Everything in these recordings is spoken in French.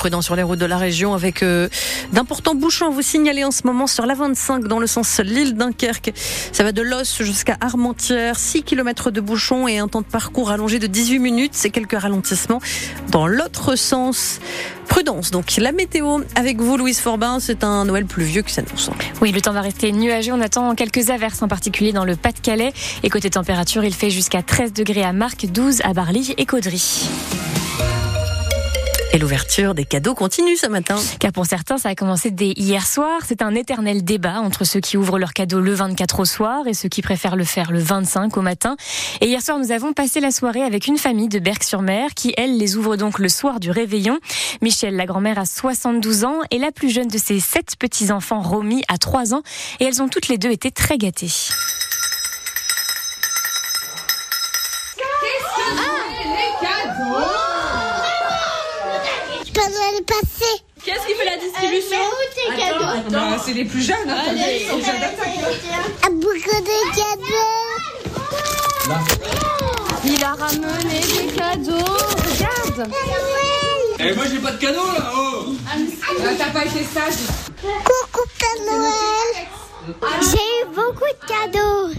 Soyez prudents sur les routes de la région avec euh, d'importants bouchons. Vous signalez en ce moment sur la 25 dans le sens Lille Dunkerque. Ça va de Los jusqu'à Armentières. 6 km de bouchons et un temps de parcours allongé de 18 minutes. C'est quelques ralentissements dans l'autre sens. Prudence, donc la météo avec vous, Louise Forbin, c'est un Noël pluvieux qui s'annonce. Oui, le temps va rester nuageux. On attend quelques averses, en particulier dans le Pas-de-Calais. Et côté température, il fait jusqu'à 13 degrés à Marc, 12 à Barly et Caudry. Et l'ouverture des cadeaux continue ce matin. Car pour certains, ça a commencé dès hier soir. C'est un éternel débat entre ceux qui ouvrent leurs cadeaux le 24 au soir et ceux qui préfèrent le faire le 25 au matin. Et hier soir, nous avons passé la soirée avec une famille de Berck-sur-Mer qui, elle, les ouvre donc le soir du réveillon. Michel, la grand-mère, a 72 ans et la plus jeune de ses sept petits-enfants, Romy, a 3 ans. Et elles ont toutes les deux été très gâtées. Qu'est-ce qui fait la distribution Bah, c'est les plus jeunes. Hein, Allez, les jeunes d'attaque. Un bouquet de cadeaux. Il a ramené des cadeaux. Regarde. Eh, moi j'ai pas de cadeau là. Oh. Ah, T'as pas été sage. Coucou Père Noël. J'ai eu beaucoup de cadeaux.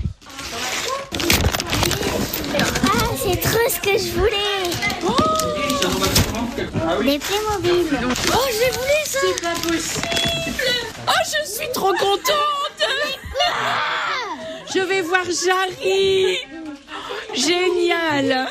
Ah, c'est trop ce que je voulais. Les Playmobil. Oh, j'ai voulu ça. C'est pas possible. Oh, je suis trop contente. Je vais voir Jarry. Génial.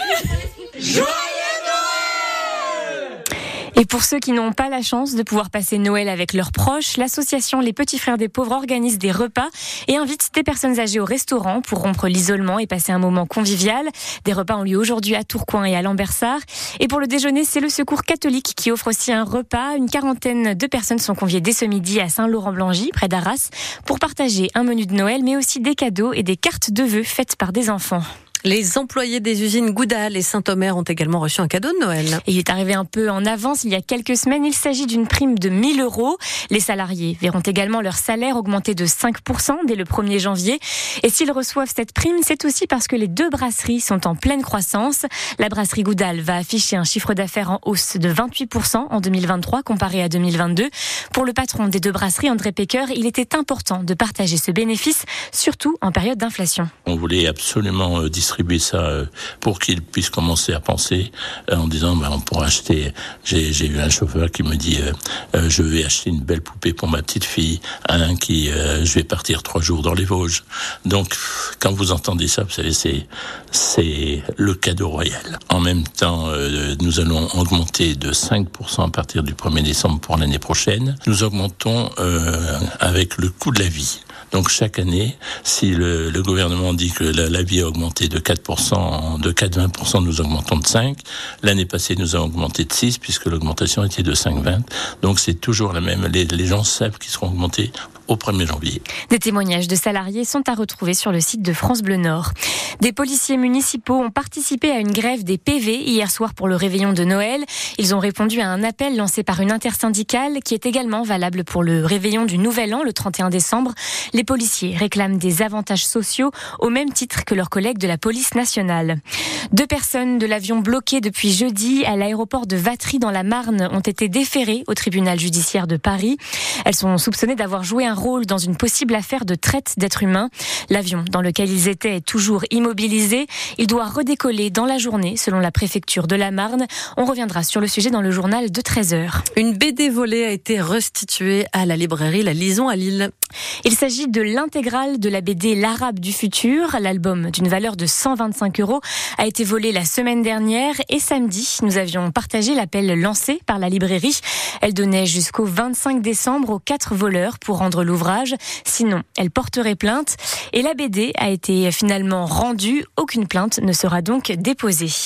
Et pour ceux qui n'ont pas la chance de pouvoir passer Noël avec leurs proches, l'association Les Petits Frères des Pauvres organise des repas et invite des personnes âgées au restaurant pour rompre l'isolement et passer un moment convivial. Des repas ont lieu aujourd'hui à Tourcoing et à Lambersart. Et pour le déjeuner, c'est le Secours catholique qui offre aussi un repas. Une quarantaine de personnes sont conviées dès ce midi à Saint-Laurent-Blangy, près d'Arras, pour partager un menu de Noël, mais aussi des cadeaux et des cartes de vœux faites par des enfants. Les employés des usines Goudal et Saint-Omer ont également reçu un cadeau de Noël. Et il est arrivé un peu en avance il y a quelques semaines. Il s'agit d'une prime de 1000 euros. Les salariés verront également leur salaire augmenter de 5% dès le 1er janvier. Et s'ils reçoivent cette prime, c'est aussi parce que les deux brasseries sont en pleine croissance. La brasserie Goudal va afficher un chiffre d'affaires en hausse de 28% en 2023 comparé à 2022. Pour le patron des deux brasseries, André Pecker, il était important de partager ce bénéfice, surtout en période d'inflation. On voulait absolument euh, distribuer ça euh, pour qu'ils puissent commencer à penser euh, en disant ben, on pourra acheter. J'ai eu un chauffeur qui me dit euh, je vais acheter une belle poupée pour ma petite fille, un qui euh, je vais partir trois jours dans les Vosges. Donc quand vous entendez ça, vous savez c'est c'est le cadeau royal. En même temps, nous allons augmenter de 5% à partir du 1er décembre pour l'année prochaine. Nous augmentons avec le coût de la vie. Donc chaque année, si le, le gouvernement dit que la, la vie a augmenté de 4%, de 4,20%, nous augmentons de 5. L'année passée, nous avons augmenté de 6 puisque l'augmentation était de 5,20. Donc c'est toujours la même. Les, les gens savent qu'ils seront augmentés au 1er janvier. Des témoignages de salariés sont à retrouver sur le site de France Bleu Nord. Des policiers municipaux ont participé à une grève des PV hier soir pour le réveillon de Noël. Ils ont répondu à un appel lancé par une intersyndicale qui est également valable pour le réveillon du Nouvel An le 31 décembre. Les policiers réclament des avantages sociaux au même titre que leurs collègues de la police nationale. Deux personnes de l'avion bloqué depuis jeudi à l'aéroport de Vatry dans la Marne ont été déférées au tribunal judiciaire de Paris. Elles sont soupçonnées d'avoir joué un rôle dans une possible affaire de traite d'êtres humains. L'avion dans lequel ils étaient est toujours immobilisé. Il doit redécoller dans la journée, selon la préfecture de la Marne. On reviendra sur le sujet dans le journal de 13h. Une BD volée a été restituée à la librairie La Lison à Lille. Il s'agit de l'intégrale de la BD L'Arabe du futur. L'album d'une valeur de 125 euros a été volé la semaine dernière et samedi, nous avions partagé l'appel lancé par la librairie. Elle donnait jusqu'au 25 décembre aux quatre voleurs pour rendre l'ouvrage. Sinon, elle porterait plainte et la BD a été finalement rendue. Aucune plainte ne sera donc déposée.